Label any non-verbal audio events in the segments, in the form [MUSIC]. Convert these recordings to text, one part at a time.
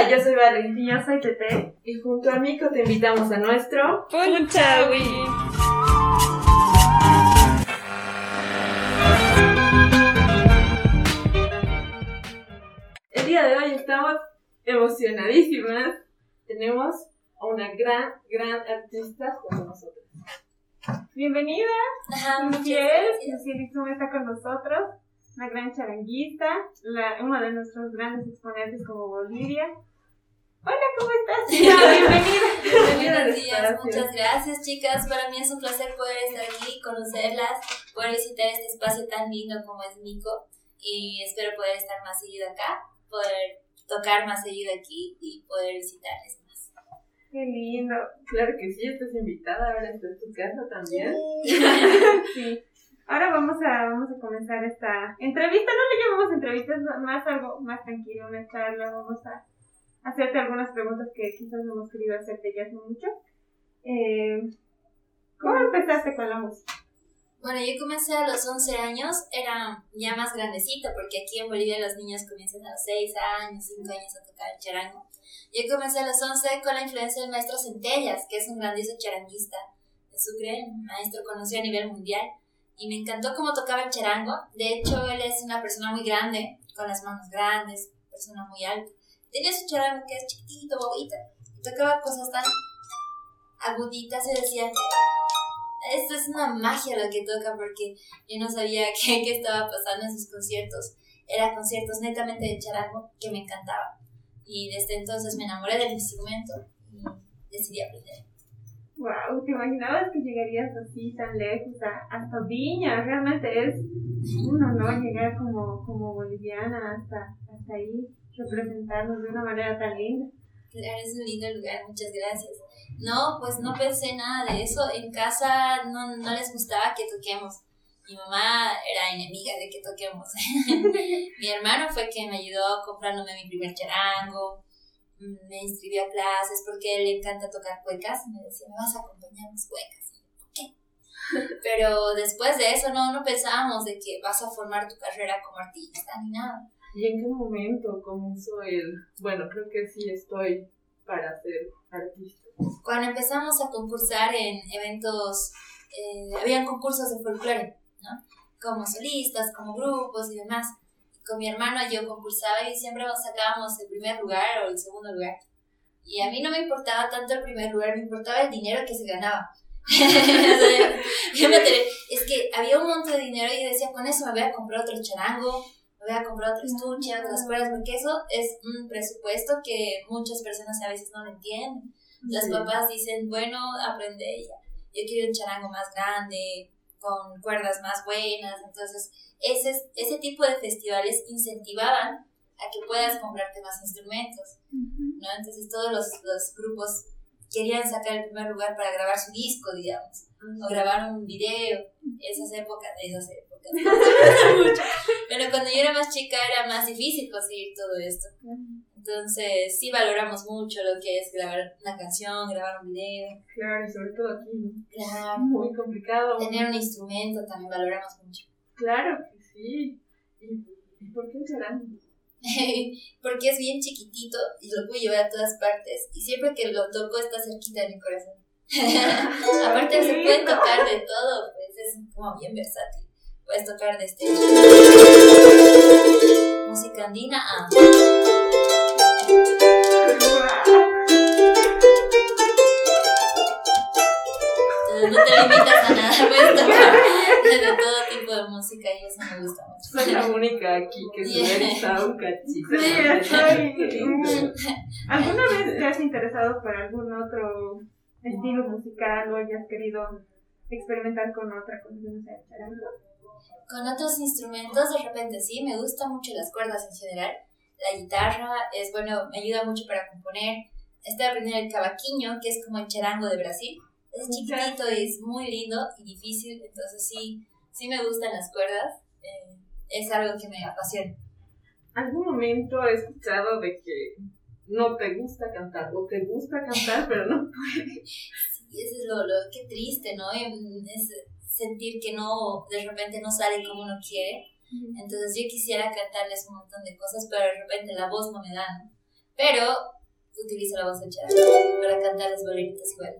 Hola, yo soy Vale. Y yo soy Tete. Y junto a Mico te invitamos a nuestro Punchawi. El día de hoy estamos emocionadísimas. Tenemos a una gran, gran artista con nosotros. Bienvenida. Luciel Ixum está con nosotros. Una gran charanguista, la, uno de nuestros grandes exponentes como Bolivia. Hola, ¿cómo estás? [LAUGHS] Bienvenida. [LAUGHS] Bienvenida Buenos días, muchas gracias chicas. Para mí es un placer poder estar aquí, conocerlas, poder visitar este espacio tan lindo como es Mico y espero poder estar más seguido acá, poder tocar más seguido aquí y poder visitarles más. Qué lindo. Claro que sí, estás invitada. Ahora está en tu casa también. [LAUGHS] Sí. Ahora vamos a, vamos a comenzar esta entrevista. No le llamamos entrevista, es más algo más tranquilo, una charla. Vamos a hacerte algunas preguntas que quizás no hemos querido hacerte ya hace mucho. Eh, ¿Cómo empezaste con la música? Bueno, yo comencé a los 11 años, era ya más grandecita, porque aquí en Bolivia los niños comienzan a los 6 años, 5 años a tocar el charango. Yo comencé a los 11 con la influencia del maestro Centellas, que es un grandioso charanguista de Sucre, maestro conocido a nivel mundial, y me encantó cómo tocaba el charango. De hecho, él es una persona muy grande, con las manos grandes, persona muy alta. Tenía su charango que es chiquitito, bobita, y tocaba cosas tan aguditas y decía, esto es una magia lo que toca porque yo no sabía [LAUGHS] qué, qué estaba pasando en sus conciertos. Eran conciertos netamente de charango que me encantaba. Y desde entonces me enamoré del instrumento y decidí aprender. Wow, ¿te imaginabas que llegarías así tan lejos hasta Viña? Realmente es un honor llegar como, como boliviana hasta, hasta ahí, representarnos de una manera tan linda. Claro, es un lindo lugar, muchas gracias. No, pues no pensé nada de eso. En casa no, no les gustaba que toquemos. Mi mamá era enemiga de que toquemos. [LAUGHS] mi hermano fue quien me ayudó comprándome mi primer charango. Me inscribió a clases porque él le encanta tocar cuecas. Me decía, me vas a acompañar a mis cuecas. Y yo, ¿por qué? [LAUGHS] Pero después de eso no, no pensábamos de que vas a formar tu carrera como artista ni nada. ¿Y en qué momento comenzó el... Bueno, creo que sí estoy para ser artista. cuando empezamos a concursar en eventos, eh, habían concursos de folclore, ¿no? Como solistas, como grupos y demás. Con mi hermano yo concursaba y siempre sacábamos el primer lugar o el segundo lugar. Y a mí no me importaba tanto el primer lugar, me importaba el dinero que se ganaba. [LAUGHS] Es que había un montón de dinero y yo decía, con eso me voy a comprar otro charango, me voy a comprar otro estuche, otras cuerdas, porque eso es un presupuesto que muchas personas a veces no lo entienden. Los Sí. papás dicen, bueno, aprende ya. Yo quiero un charango más grande, con cuerdas más buenas. Entonces, ese, ese tipo de festivales incentivaban a que puedas comprarte más instrumentos, ¿no? Entonces, todos los, los grupos querían sacar el primer lugar para grabar su disco, digamos, o grabar un video. Esas épocas, esas épocas. [LAUGHS] mucho. Pero cuando yo era más chica era más difícil conseguir todo esto. Entonces, sí valoramos mucho lo que es grabar una canción, grabar un video. Claro, y sobre todo aquí, ¿no? Claro. Muy complicado. Tener un instrumento también valoramos mucho. Claro que sí. ¿Y, y por qué charango? [LAUGHS] Porque es bien chiquitito y lo puedo llevar a todas partes. Y siempre que lo toco está cerquita de mi corazón. [LAUGHS] Aparte se puede tocar de todo, pues es como bien versátil. Puedes tocar desde música andina a Entonces no te limitas a nada, [LAUGHS] puedes tocar de todo tipo de música y eso me gusta mucho. Soy la única aquí que se Yeah. un cachito. Sí. [LAUGHS] ¿Alguna vez te has interesado por algún otro estilo musical o hayas querido experimentar con otra cosa que no sea el charango? Con otros instrumentos, de repente sí, me gustan mucho las cuerdas en general. La guitarra es bueno, me ayuda mucho para componer. Estoy aprendiendo el cavaquinho, que es como el charango de Brasil. Es chiquitito y es muy lindo y difícil, entonces sí, sí me gustan las cuerdas. eh, es algo que me apasiona. ¿Algún momento he escuchado de que no te gusta cantar o te gusta cantar pero no [LAUGHS] Y eso es lo, lo que triste, ¿no? Mm, Es sentir que no, de repente no sale como uno quiere. Entonces yo quisiera cantarles un montón de cosas, pero de repente la voz no me da, ¿no? pero utilizo la voz del charango para cantar las boleritas igual.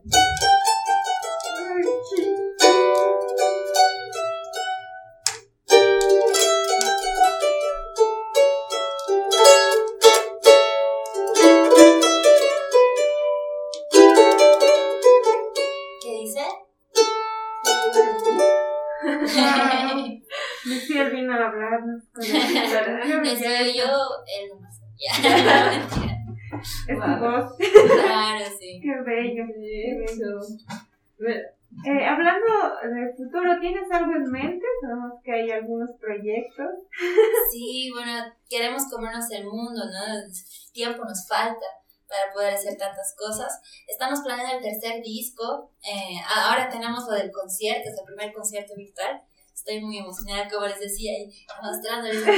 Él nomás. Ya, no, mentira. [LAUGHS] Es tu Wow. voz. Claro, sí. [LAUGHS] Qué bello. Eso. Bueno, Eh, hablando del futuro, ¿tienes algo en mente? Sabemos que hay algunos proyectos. Sí, bueno, queremos comernos el mundo, ¿no? Tiempo nos falta para poder hacer tantas cosas. Estamos planeando el tercer disco. eh, ahora tenemos lo del concierto, es el primer concierto virtual. Estoy muy emocionada, como les decía, y mostrándoles todo.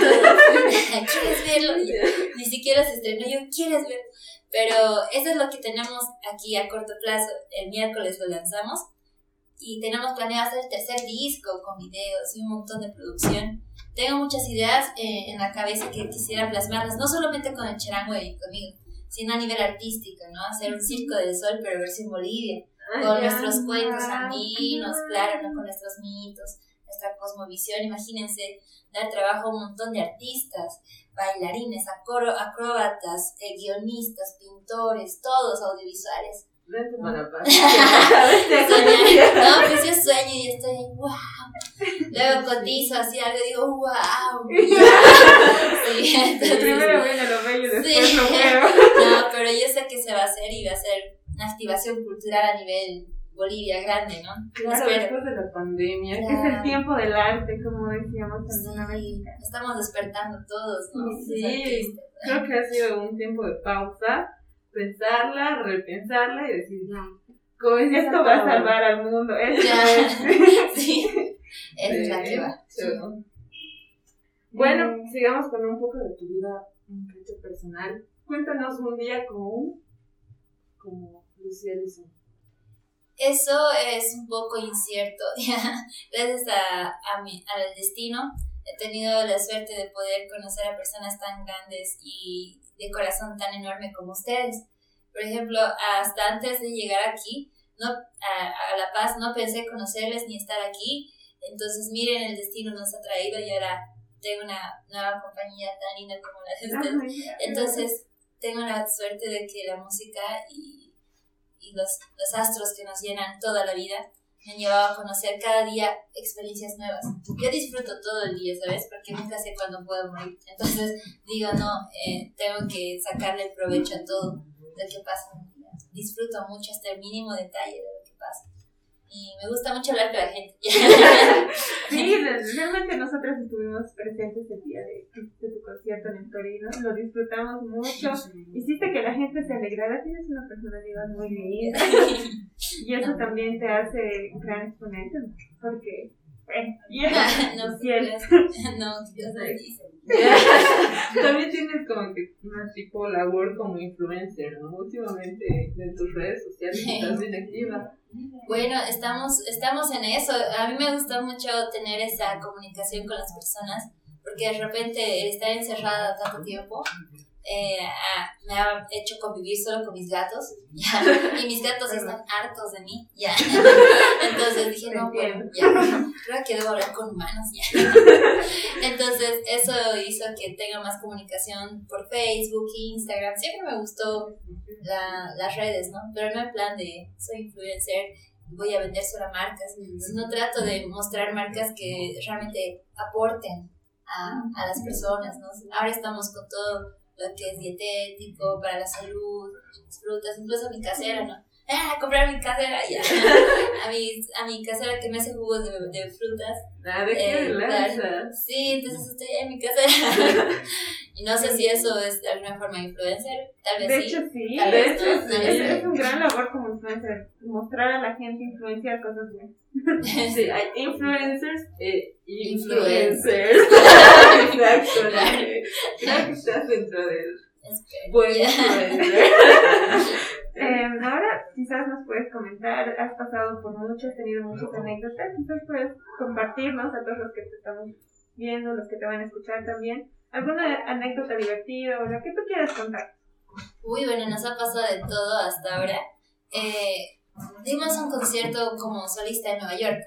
¿Quieres verlo? Y ni siquiera se estrenó, yo, ¿quieres verlo? Pero eso es lo que tenemos aquí a corto plazo. El miércoles lo lanzamos. Y tenemos planeado hacer el tercer disco con videos y un montón de producción. Tengo muchas ideas eh, en la cabeza que quisiera plasmarlas, no solamente con el charango y conmigo, sino a nivel artístico, ¿no? Hacer un circo del sol, pero versión Bolivia, con nuestros cuentos andinos, claro, ¿no? Con nuestros mitos, nuestra cosmovisión. Imagínense dar trabajo a un montón de artistas, bailarines, acro- acróbatas, eh, guionistas, pintores, todos audiovisuales. vente para. [LAUGHS] No, pues yo sueño y estoy ahí, wow. Luego cotizo así algo y digo, wow. [LAUGHS] Sí, entonces, Primero viene lo bello y después Sí. lo [LAUGHS] feo. No, pero yo sé que se va a hacer y va a ser una activación cultural a nivel Bolivia grande, ¿no? Claro, después de la pandemia. Claro. Es el tiempo del arte, como decíamos alguna vez. Sí, estamos despertando todos, ¿no? Sí. Artistas. Creo que ha sido un tiempo de pausa, pensarla, repensarla y decir, ya, Esto va a salvar al mundo. Esto Ya. [LAUGHS] es. Sí, esa es la Sí, que va. Bueno, Eh, sigamos con un poco de tu vida un poquito personal. Cuéntanos un día común como Lucía Lizón. Eso es un poco incierto. [LAUGHS] Gracias a, a mi, al destino he tenido la suerte de poder conocer a personas tan grandes y de corazón tan enorme como ustedes. Por ejemplo, hasta antes de llegar aquí, no, a, a La Paz, no pensé conocerles ni estar aquí. Entonces, miren, el destino nos ha traído y ahora tengo una nueva compañía tan linda como la de ustedes. Ay, Entonces, tengo la suerte de que la música y, y los, los astros que nos llenan toda la vida me han llevado a conocer cada día experiencias nuevas. Yo disfruto todo el día, ¿sabes? Porque nunca sé cuándo puedo morir. Entonces, digo, no, eh, tengo que sacarle provecho a todo lo que pasa en mi vida. Disfruto mucho hasta el mínimo detalle de. Y me gusta mucho hablar con la gente. [LAUGHS] [LAUGHS] Sí, realmente nosotros estuvimos presentes el día de, de tu concierto en el Torino, lo disfrutamos mucho, hiciste que la gente se alegrara, tienes una personalidad muy linda [LAUGHS] y eso también te hace un gran exponente, ¿no? porque, bueno, y eso, no, no, Dios nos dice. También tienes como que una tipo labor como influencer, ¿no? Últimamente en tus redes sociales estás bien activa. Bueno, estamos, estamos en eso. A mí me gustó mucho tener esa comunicación con las personas, porque de repente estar encerrada tanto tiempo eh, ah, me ha hecho convivir solo con mis gatos, ya, [LAUGHS] y mis gatos están hartos de mí, ya. [LAUGHS] Entonces dije, no, bueno, ya, [LAUGHS] creo que debo hablar con humanos, ya. Entonces eso hizo que tenga más comunicación por Facebook, Instagram. Siempre me gustó la- las redes, ¿no? Pero no en plan de soy influencer, voy a vender solo marcas, sino trato de mostrar marcas que realmente aporten a, a las personas, ¿no? Ahora estamos con todo lo que es dietético, para la salud, frutas, incluso mi casera, ¿no? ¡Ah, comprar mi casera! Ya. [LAUGHS] A, mi, a mi casera que me hace jugos de, de frutas. Nada de qué Eh. Sí, entonces estoy en mi casera. [LAUGHS] y no sé si eso es de alguna forma influencer, tal vez de sí. hecho sí, Tal De hecho, sí. tal es, vez es un gran labor como influencer, mostrar a la gente, influenciar cosas buenas. [LAUGHS] Sí, hay influencers e Influencers. Exacto. Creo que estás dentro del Espero. buen influencer. Eh, ahora quizás nos puedes comentar, has pasado por mucho, has tenido muchas anécdotas, quizás puedes compartirnos a todos los que te estamos viendo, los que te van a escuchar también, alguna anécdota divertida o lo que tú quieras contar. Uy, bueno, nos ha pasado de todo hasta ahora. Eh, dimos un concierto como solista en Nueva York.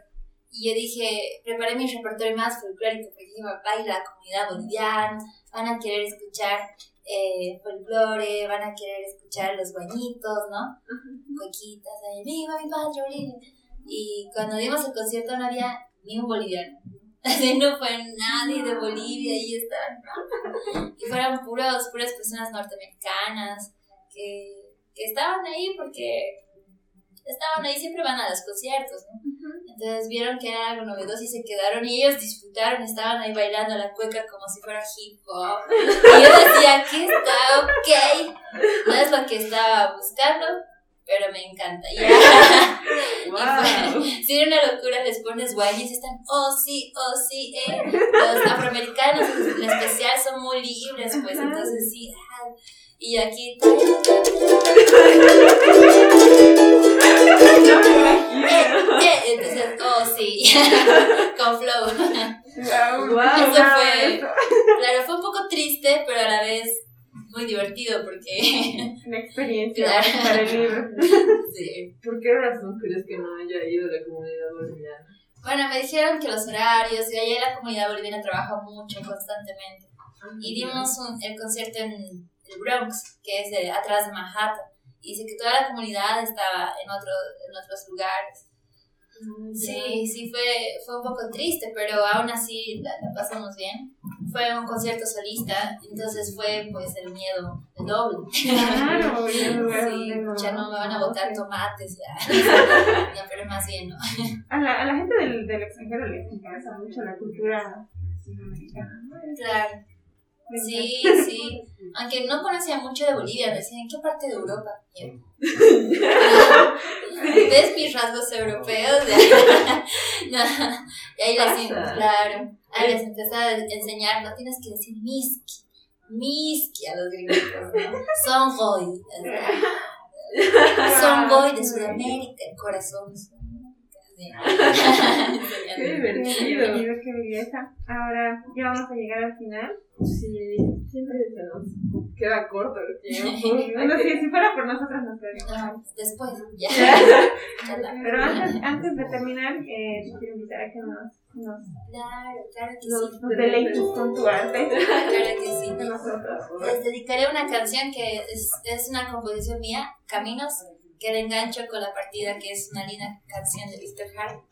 Y yo dije, preparé mi repertorio más folclórico porque dije, baila la comunidad boliviana, van a querer escuchar eh, folclore, van a querer escuchar los guañitos, ¿no? Coquitas, ahí, viva mi patria Bolivia. Y cuando dimos el concierto no había ni un boliviano. [LAUGHS] Así no fue nadie de Bolivia y estaban, Y fueron puros, puras personas norteamericanas que, que estaban ahí porque estaban ahí, siempre van a los conciertos, ¿no? Entonces vieron que era algo novedoso y se quedaron y ellos disfrutaron, estaban ahí bailando la cueca como si fuera hip hop. [LAUGHS] Y yo decía, aquí está ok, no es lo que estaba buscando, pero me encanta. Ya. [LAUGHS] Wow. [LAUGHS] si era una locura, les pones guay y están, oh sí, oh sí, eh. Los afroamericanos en especial son muy libres, pues entonces sí. Y aquí. [LAUGHS] Entonces, oh sí, [LAUGHS] con flow. Wow, Eso fue, claro, fue un poco triste, pero a la vez muy divertido porque... [LAUGHS] Una experiencia para el libro. [LAUGHS] Sí. ¿Por qué razón crees que no haya ido la comunidad boliviana? Bueno, me dijeron que los horarios, y allá la comunidad boliviana trabaja mucho, constantemente. Y dimos un, el concierto en el Bronx, que es atrás de Manhattan. Y dice que toda la comunidad estaba en, otro, en otros lugares. Sí, sí, fue, fue un poco triste, pero aún así la, pasamos bien. Fue un concierto solista, entonces fue pues el miedo el doble. Claro, [LAUGHS] sí, ya no me van a botar tomates, ya. [LAUGHS] ya, pero más bien no. [LAUGHS] A la, a la gente del, del extranjero le interesa mucho la cultura latinoamericana. Claro. Sí, sí. Aunque no conocía mucho de Bolivia, me decían, ¿en qué parte de Europa? ¿Ves mis rasgos europeos? y ahí les, claro, ahí les empecé a enseñar, no tienes que decir miski, miski a los gringos, ¿no? Son boy. [LAUGHS] Son boy de Sudamérica, corazón. [LAUGHS] qué divertido. Qué belleza. Ahora ya vamos a llegar al final. Sí, siempre se nos queda corto el tiempo. [LAUGHS] bueno, si, si fuera por nosotros nos quedaríamos. después, ya. [LAUGHS] Pero antes, antes de terminar, eh, te quiero invitar a que nos nos, claro, claro que nos, sí. nos deleites con tu arte. Claro que sí. Les dedicaré una canción que es, es una composición mía, Caminos, que le engancho con la partida, que es una linda canción de Victor Hart.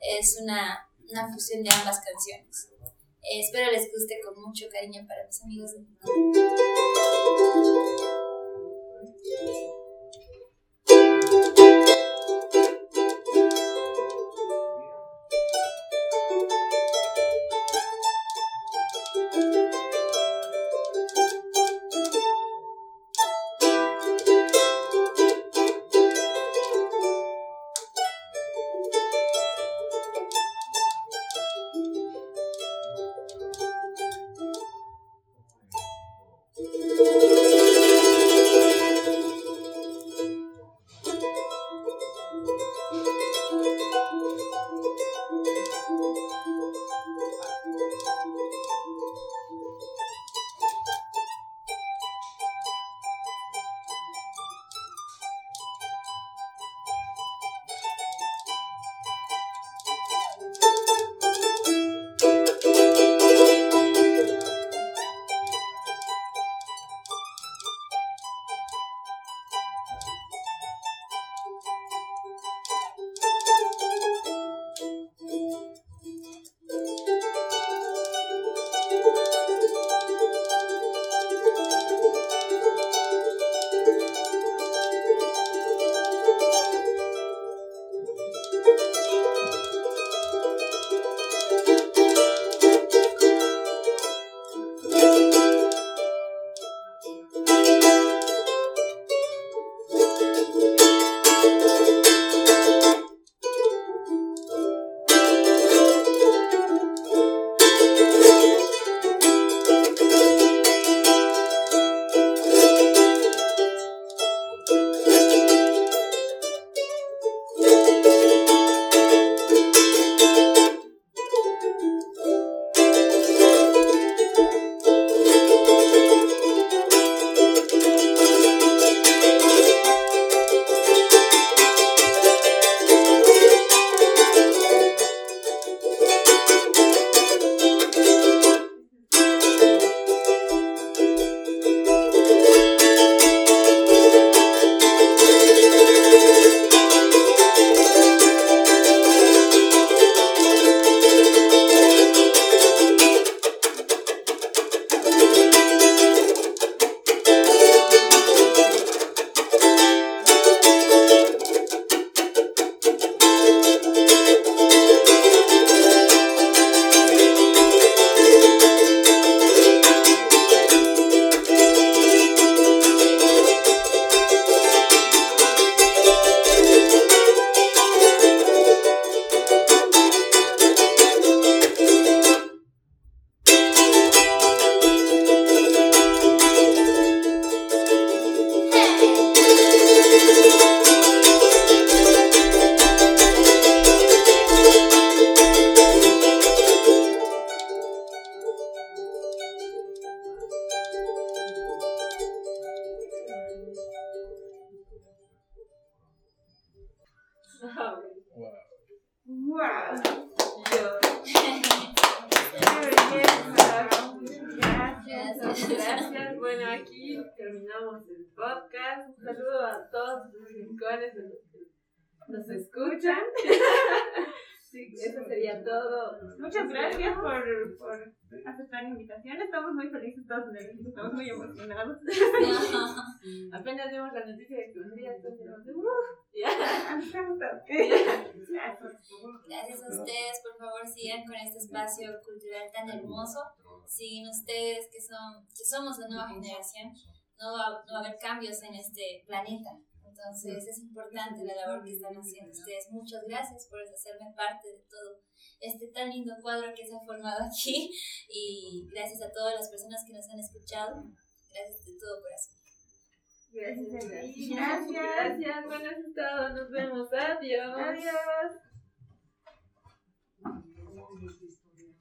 Es una, una fusión de ambas canciones. Eh, espero les guste con mucho cariño para mis amigos de podcast. Un saludo a todos los rincones en los que nos escuchan. [LAUGHS] Sí, eso sería todo. Muchas gracias por, por aceptar la invitación. Estamos muy felices todos en el estamos muy emocionados. [LAUGHS] Apenas vimos la noticia de que un día ¡uh! ya. [LAUGHS] Gracias a ustedes, por favor sigan con este espacio cultural tan hermoso. Siguen ustedes que son que somos la nueva generación. No va, no va a haber cambios en este planeta. Entonces es importante la labor que están haciendo ustedes. Muchas gracias por hacerme parte de todo este tan lindo cuadro que se ha formado aquí y gracias a todas las personas que nos han escuchado. Gracias de todo corazón. Gracias, gracias. Gracias, bueno, eso es todo. Nos vemos. Adiós. Adiós.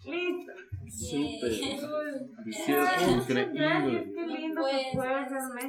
Listo. Súper. Hicieron [LAUGHS] Gracias, increíble. qué lindo Pues, que realmente.